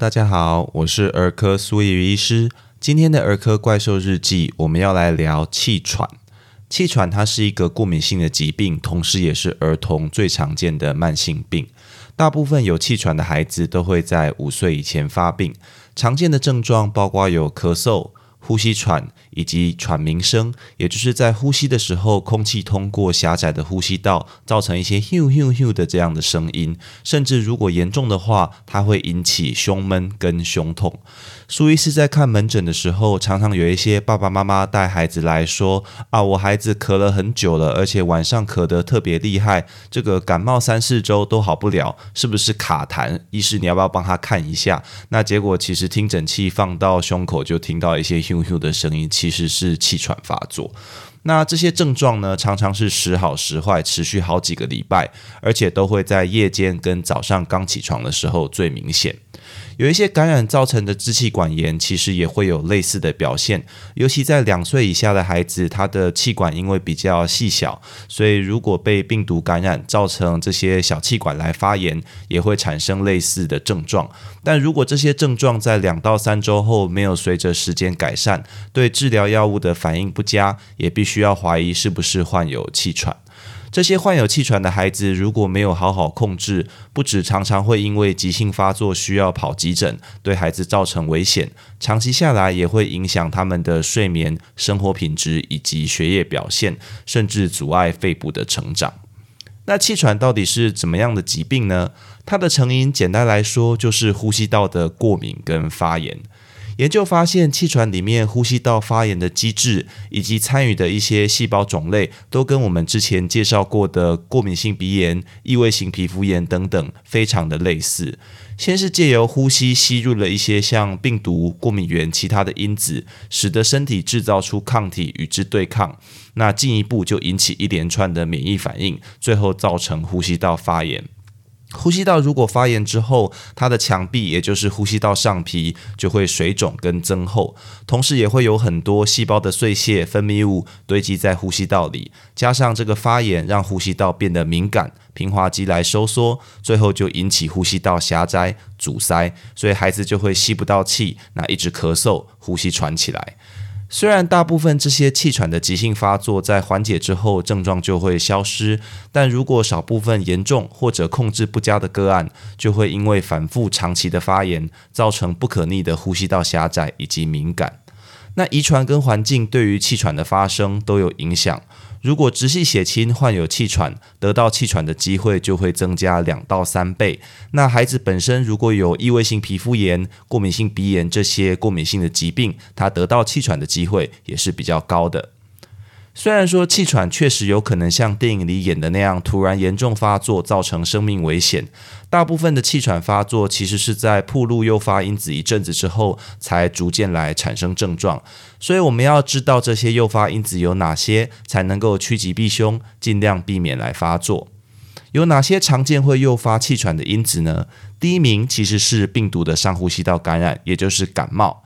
大家好，我是儿科苏叶医师。今天的儿科怪兽日记，我们要来聊气喘。气喘它是一个过敏性的疾病，同时也是儿童最常见的慢性病。大部分有气喘的孩子都会在五岁以前发病。常见的症状包括有咳嗽。呼吸喘以及喘鸣声，也就是在呼吸的时候，空气通过狭窄的呼吸道，造成一些 “hu hu hu” 的这样的声音。甚至如果严重的话，它会引起胸闷跟胸痛。苏医师在看门诊的时候，常常有一些爸爸妈妈带孩子来说：“啊，我孩子咳了很久了，而且晚上咳得特别厉害，这个感冒三四周都好不了，是不是卡痰？医师，你要不要帮他看一下？”那结果其实听诊器放到胸口，就听到一些 “hu hu” 的声音，其其实是气喘发作。那这些症状呢，常常是时好时坏，持续好几个礼拜，而且都会在夜间跟早上刚起床的时候最明显。有一些感染造成的支气管炎，其实也会有类似的表现。尤其在两岁以下的孩子，他的气管因为比较细小，所以如果被病毒感染，造成这些小气管来发炎，也会产生类似的症状。但如果这些症状在两到三周后没有随着时间改善，对治疗药物的反应不佳，也必须要怀疑是不是患有气喘。这些患有气喘的孩子，如果没有好好控制，不止常常会因为急性发作需要跑急诊，对孩子造成危险，长期下来也会影响他们的睡眠、生活品质以及学业表现，甚至阻碍肺部的成长。那气喘到底是怎么样的疾病呢？它的成因简单来说就是呼吸道的过敏跟发炎。研究发现，气喘里面呼吸道发炎的机制以及参与的一些细胞种类，都跟我们之前介绍过的过敏性鼻炎、异位性皮肤炎等等非常的类似。先是借由呼吸吸入了一些像病毒、过敏原、其他的因子，使得身体制造出抗体与之对抗，那进一步就引起一连串的免疫反应，最后造成呼吸道发炎。呼吸道如果发炎之后，它的墙壁也就是呼吸道上皮就会水肿跟增厚，同时也会有很多细胞的碎屑、分泌物堆积在呼吸道里，加上这个发炎让呼吸道变得敏感，平滑肌来收缩，最后就引起呼吸道狭窄、阻塞，所以孩子就会吸不到气，那一直咳嗽，呼吸喘起来。虽然大部分这些气喘的急性发作在缓解之后症状就会消失，但如果少部分严重或者控制不佳的个案，就会因为反复长期的发炎，造成不可逆的呼吸道狭窄以及敏感。那遗传跟环境对于气喘的发生都有影响。如果直系血亲患有气喘，得到气喘的机会就会增加两到三倍。那孩子本身如果有异位性皮肤炎、过敏性鼻炎这些过敏性的疾病，他得到气喘的机会也是比较高的。虽然说气喘确实有可能像电影里演的那样突然严重发作，造成生命危险，大部分的气喘发作其实是在铺路诱发因子一阵子之后，才逐渐来产生症状。所以我们要知道这些诱发因子有哪些，才能够趋吉避凶，尽量避免来发作。有哪些常见会诱发气喘的因子呢？第一名其实是病毒的上呼吸道感染，也就是感冒。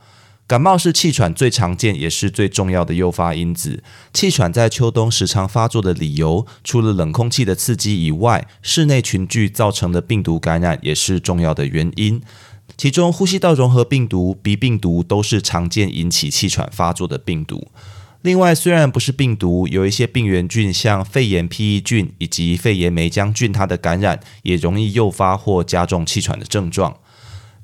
感冒是气喘最常见也是最重要的诱发因子。气喘在秋冬时常发作的理由，除了冷空气的刺激以外，室内群聚造成的病毒感染也是重要的原因。其中，呼吸道融合病毒、鼻病毒都是常见引起气喘发作的病毒。另外，虽然不是病毒，有一些病原菌，像肺炎披衣菌以及肺炎梅浆菌，它的感染也容易诱发或加重气喘的症状。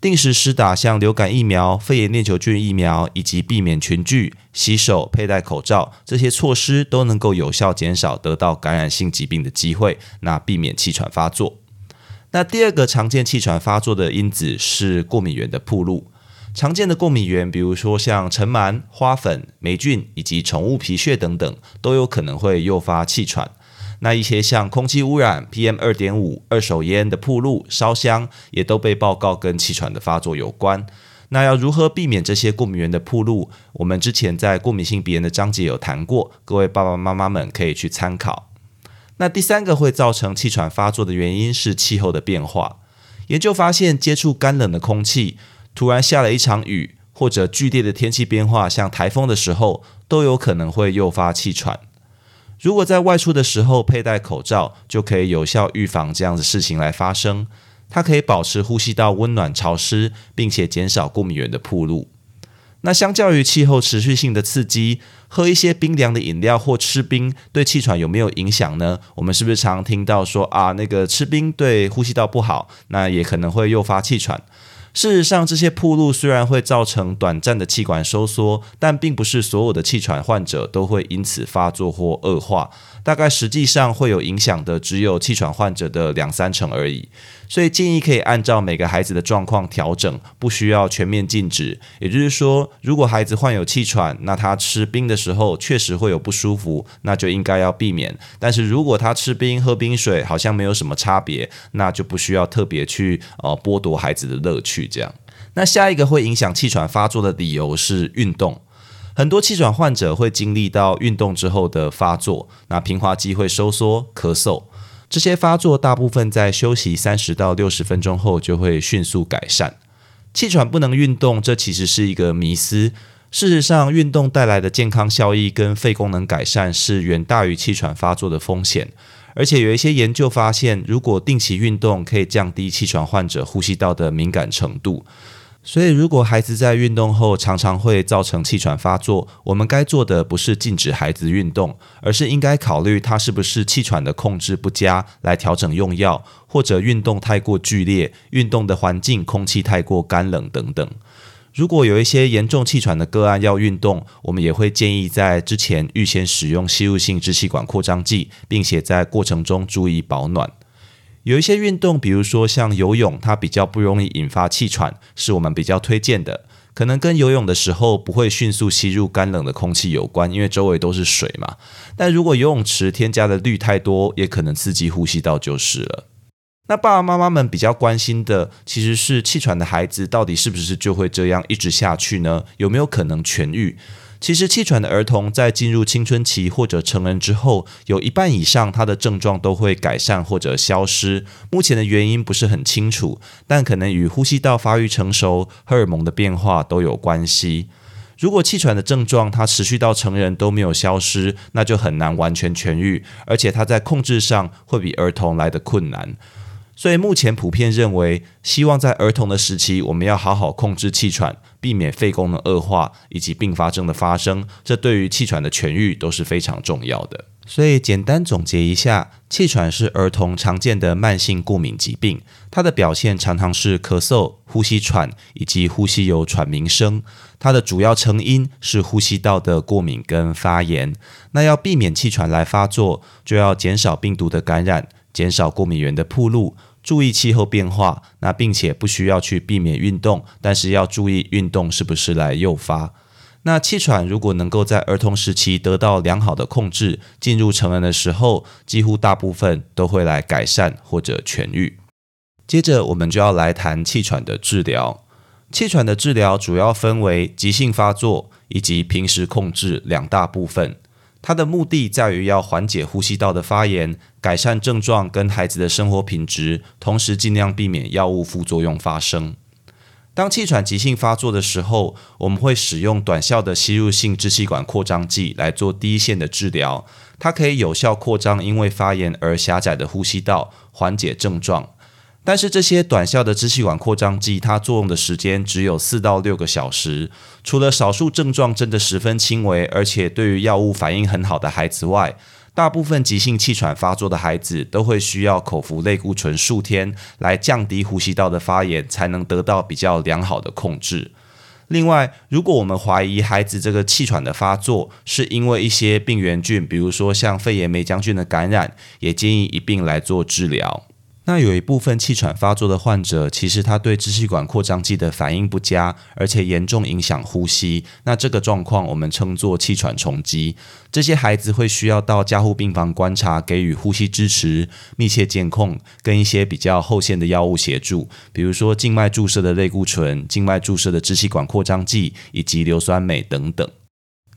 定时施打像流感疫苗、肺炎链球菌疫苗，以及避免群聚、洗手、佩戴口罩这些措施，都能够有效减少得到感染性疾病的机会，那避免气喘发作。那第二个常见气喘发作的因子是过敏源的铺路。常见的过敏源，比如说像尘螨、花粉、霉菌以及宠物皮屑等等，都有可能会诱发气喘。那一些像空气污染、PM 二点五、二手烟的铺路、烧香，也都被报告跟气喘的发作有关。那要如何避免这些过敏源的铺路？我们之前在过敏性鼻炎的章节有谈过，各位爸爸妈妈们可以去参考。那第三个会造成气喘发作的原因是气候的变化。研究发现，接触干冷的空气，突然下了一场雨，或者剧烈的天气变化，像台风的时候，都有可能会诱发气喘。如果在外出的时候佩戴口罩，就可以有效预防这样的事情来发生。它可以保持呼吸道温暖潮湿，并且减少过敏源的铺路。那相较于气候持续性的刺激，喝一些冰凉的饮料或吃冰对气喘有没有影响呢？我们是不是常听到说啊，那个吃冰对呼吸道不好，那也可能会诱发气喘？事实上，这些铺路虽然会造成短暂的气管收缩，但并不是所有的气喘患者都会因此发作或恶化。大概实际上会有影响的，只有气喘患者的两三成而已。所以建议可以按照每个孩子的状况调整，不需要全面禁止。也就是说，如果孩子患有气喘，那他吃冰的时候确实会有不舒服，那就应该要避免。但是如果他吃冰、喝冰水好像没有什么差别，那就不需要特别去呃剥夺孩子的乐趣。这样，那下一个会影响气喘发作的理由是运动。很多气喘患者会经历到运动之后的发作，那平滑肌会收缩、咳嗽。这些发作大部分在休息三十到六十分钟后就会迅速改善。气喘不能运动，这其实是一个迷思。事实上，运动带来的健康效益跟肺功能改善是远大于气喘发作的风险。而且有一些研究发现，如果定期运动，可以降低气喘患者呼吸道的敏感程度。所以，如果孩子在运动后常常会造成气喘发作，我们该做的不是禁止孩子运动，而是应该考虑他是不是气喘的控制不佳，来调整用药，或者运动太过剧烈，运动的环境空气太过干冷等等。如果有一些严重气喘的个案要运动，我们也会建议在之前预先使用吸入性支气管扩张剂，并且在过程中注意保暖。有一些运动，比如说像游泳，它比较不容易引发气喘，是我们比较推荐的。可能跟游泳的时候不会迅速吸入干冷的空气有关，因为周围都是水嘛。但如果游泳池添加的氯太多，也可能刺激呼吸道就是了。那爸爸妈妈们比较关心的，其实是气喘的孩子到底是不是就会这样一直下去呢？有没有可能痊愈？其实气喘的儿童在进入青春期或者成人之后，有一半以上他的症状都会改善或者消失。目前的原因不是很清楚，但可能与呼吸道发育成熟、荷尔蒙的变化都有关系。如果气喘的症状它持续到成人都没有消失，那就很难完全痊愈，而且它在控制上会比儿童来的困难。所以目前普遍认为，希望在儿童的时期，我们要好好控制气喘，避免肺功能恶化以及并发症的发生。这对于气喘的痊愈都是非常重要的。所以简单总结一下，气喘是儿童常见的慢性过敏疾病，它的表现常常是咳嗽、呼吸喘以及呼吸有喘鸣声。它的主要成因是呼吸道的过敏跟发炎。那要避免气喘来发作，就要减少病毒的感染，减少过敏源的铺路。注意气候变化，那并且不需要去避免运动，但是要注意运动是不是来诱发。那气喘如果能够在儿童时期得到良好的控制，进入成人的时候，几乎大部分都会来改善或者痊愈。接着我们就要来谈气喘的治疗。气喘的治疗主要分为急性发作以及平时控制两大部分。它的目的在于要缓解呼吸道的发炎，改善症状跟孩子的生活品质，同时尽量避免药物副作用发生。当气喘急性发作的时候，我们会使用短效的吸入性支气管扩张剂来做第一线的治疗，它可以有效扩张因为发炎而狭窄的呼吸道，缓解症状。但是这些短效的支气管扩张剂，它作用的时间只有四到六个小时。除了少数症状真的十分轻微，而且对于药物反应很好的孩子外，大部分急性气喘发作的孩子都会需要口服类固醇数天，来降低呼吸道的发炎，才能得到比较良好的控制。另外，如果我们怀疑孩子这个气喘的发作是因为一些病原菌，比如说像肺炎霉菌菌的感染，也建议一并来做治疗。那有一部分气喘发作的患者，其实他对支气管扩张剂的反应不佳，而且严重影响呼吸。那这个状况我们称作气喘重击。这些孩子会需要到加护病房观察，给予呼吸支持、密切监控，跟一些比较后线的药物协助，比如说静脉注射的类固醇、静脉注射的支气管扩张剂以及硫酸镁等等。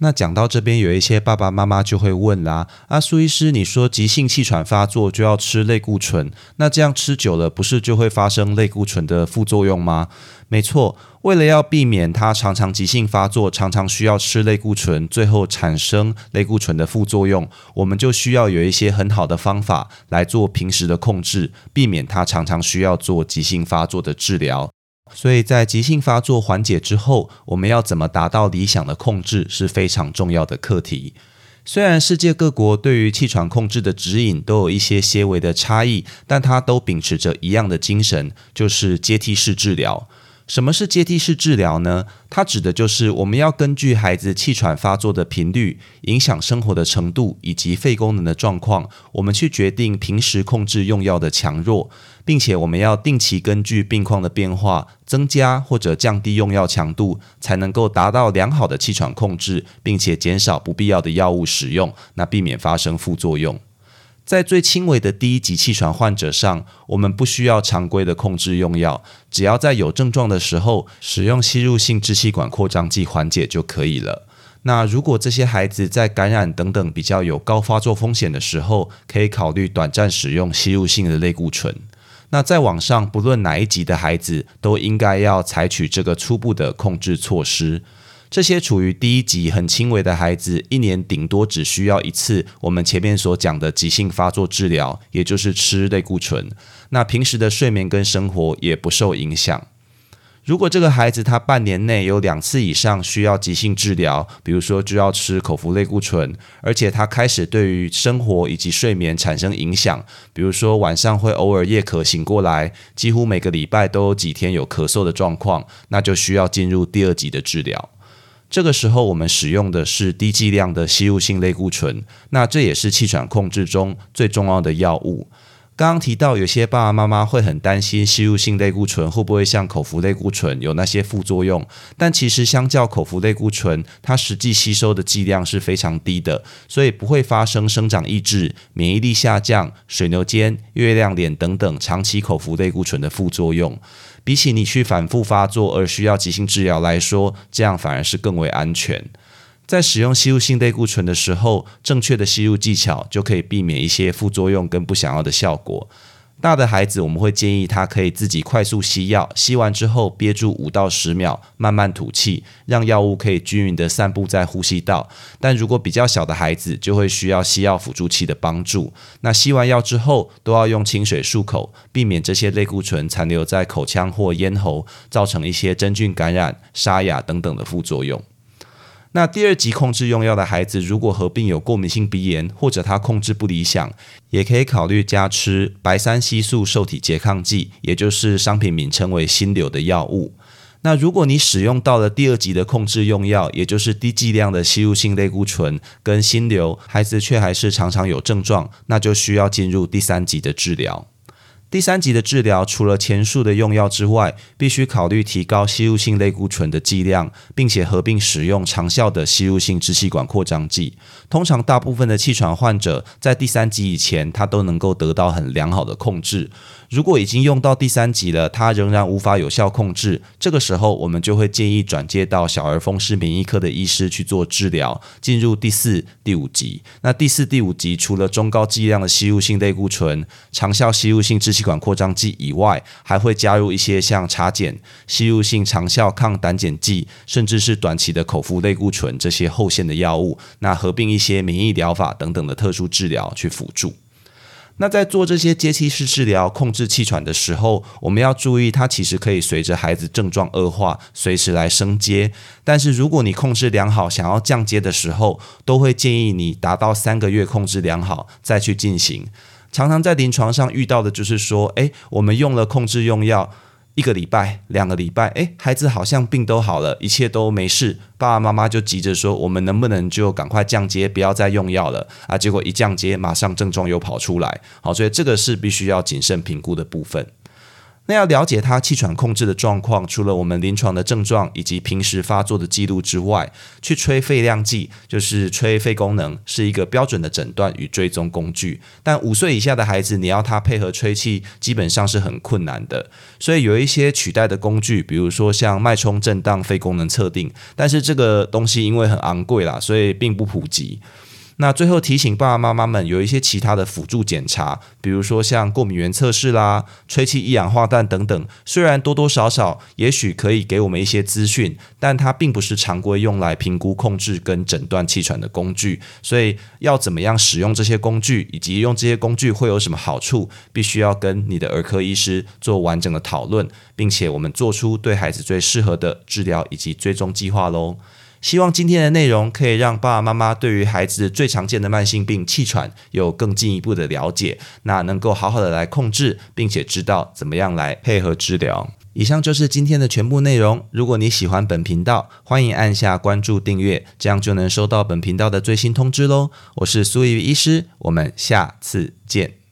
那讲到这边，有一些爸爸妈妈就会问啦：啊，苏医师，你说急性气喘发作就要吃类固醇，那这样吃久了，不是就会发生类固醇的副作用吗？没错，为了要避免它常常急性发作，常常需要吃类固醇，最后产生类固醇的副作用，我们就需要有一些很好的方法来做平时的控制，避免它常常需要做急性发作的治疗。所以在急性发作缓解之后，我们要怎么达到理想的控制是非常重要的课题。虽然世界各国对于气喘控制的指引都有一些些微的差异，但它都秉持着一样的精神，就是阶梯式治疗。什么是阶梯式治疗呢？它指的就是我们要根据孩子气喘发作的频率、影响生活的程度以及肺功能的状况，我们去决定平时控制用药的强弱，并且我们要定期根据病况的变化增加或者降低用药强度，才能够达到良好的气喘控制，并且减少不必要的药物使用，那避免发生副作用。在最轻微的第一级气喘患者上，我们不需要常规的控制用药，只要在有症状的时候使用吸入性支气管扩张剂缓解就可以了。那如果这些孩子在感染等等比较有高发作风险的时候，可以考虑短暂使用吸入性的类固醇。那在网上，不论哪一级的孩子，都应该要采取这个初步的控制措施。这些处于第一级很轻微的孩子，一年顶多只需要一次我们前面所讲的急性发作治疗，也就是吃类固醇。那平时的睡眠跟生活也不受影响。如果这个孩子他半年内有两次以上需要急性治疗，比如说就要吃口服类固醇，而且他开始对于生活以及睡眠产生影响，比如说晚上会偶尔夜咳醒过来，几乎每个礼拜都有几天有咳嗽的状况，那就需要进入第二级的治疗。这个时候，我们使用的是低剂量的吸入性类固醇，那这也是气喘控制中最重要的药物。刚刚提到，有些爸爸妈妈会很担心吸入性类固醇会不会像口服类固醇有那些副作用，但其实相较口服类固醇，它实际吸收的剂量是非常低的，所以不会发生生长抑制、免疫力下降、水牛肩、月亮脸等等长期口服类固醇的副作用。比起你去反复发作而需要急性治疗来说，这样反而是更为安全。在使用吸入性类固醇的时候，正确的吸入技巧就可以避免一些副作用跟不想要的效果。大的孩子，我们会建议他可以自己快速吸药，吸完之后憋住五到十秒，慢慢吐气，让药物可以均匀的散布在呼吸道。但如果比较小的孩子，就会需要吸药辅助器的帮助。那吸完药之后，都要用清水漱口，避免这些类固醇残留在口腔或咽喉，造成一些真菌感染、沙哑等等的副作用。那第二级控制用药的孩子，如果合并有过敏性鼻炎，或者他控制不理想，也可以考虑加吃白三烯素受体拮抗剂，也就是商品名称为新流的药物。那如果你使用到了第二级的控制用药，也就是低剂量的吸入性类固醇跟新流，孩子却还是常常有症状，那就需要进入第三级的治疗。第三级的治疗，除了前述的用药之外，必须考虑提高吸入性类固醇的剂量，并且合并使用长效的吸入性支气管扩张剂。通常，大部分的气喘患者在第三级以前，他都能够得到很良好的控制。如果已经用到第三级了，他仍然无法有效控制，这个时候我们就会建议转接到小儿风湿免疫科的医师去做治疗，进入第四、第五级。那第四、第五级除了中高剂量的吸入性类固醇、长效吸入性支气管扩张剂以外，还会加入一些像茶碱、吸入性长效抗胆碱剂，甚至是短期的口服类固醇这些后线的药物。那合并一些免疫疗法等等的特殊治疗去辅助。那在做这些阶梯式治疗控制气喘的时候，我们要注意，它其实可以随着孩子症状恶化，随时来升阶。但是如果你控制良好，想要降阶的时候，都会建议你达到三个月控制良好再去进行。常常在临床上遇到的就是说，诶，我们用了控制用药。一个礼拜、两个礼拜，哎，孩子好像病都好了，一切都没事，爸爸妈妈就急着说，我们能不能就赶快降阶，不要再用药了啊？结果一降阶，马上症状又跑出来，好，所以这个是必须要谨慎评估的部分。那要了解他气喘控制的状况，除了我们临床的症状以及平时发作的记录之外，去吹肺量计，就是吹肺功能，是一个标准的诊断与追踪工具。但五岁以下的孩子，你要他配合吹气，基本上是很困难的。所以有一些取代的工具，比如说像脉冲震荡肺功能测定，但是这个东西因为很昂贵啦，所以并不普及。那最后提醒爸爸妈妈们，有一些其他的辅助检查，比如说像过敏原测试啦、吹气一氧化氮等等，虽然多多少少也许可以给我们一些资讯，但它并不是常规用来评估、控制跟诊断气喘的工具。所以要怎么样使用这些工具，以及用这些工具会有什么好处，必须要跟你的儿科医师做完整的讨论，并且我们做出对孩子最适合的治疗以及追踪计划喽。希望今天的内容可以让爸爸妈妈对于孩子最常见的慢性病气喘有更进一步的了解，那能够好好的来控制，并且知道怎么样来配合治疗。以上就是今天的全部内容。如果你喜欢本频道，欢迎按下关注订阅，这样就能收到本频道的最新通知喽。我是苏怡医师，我们下次见。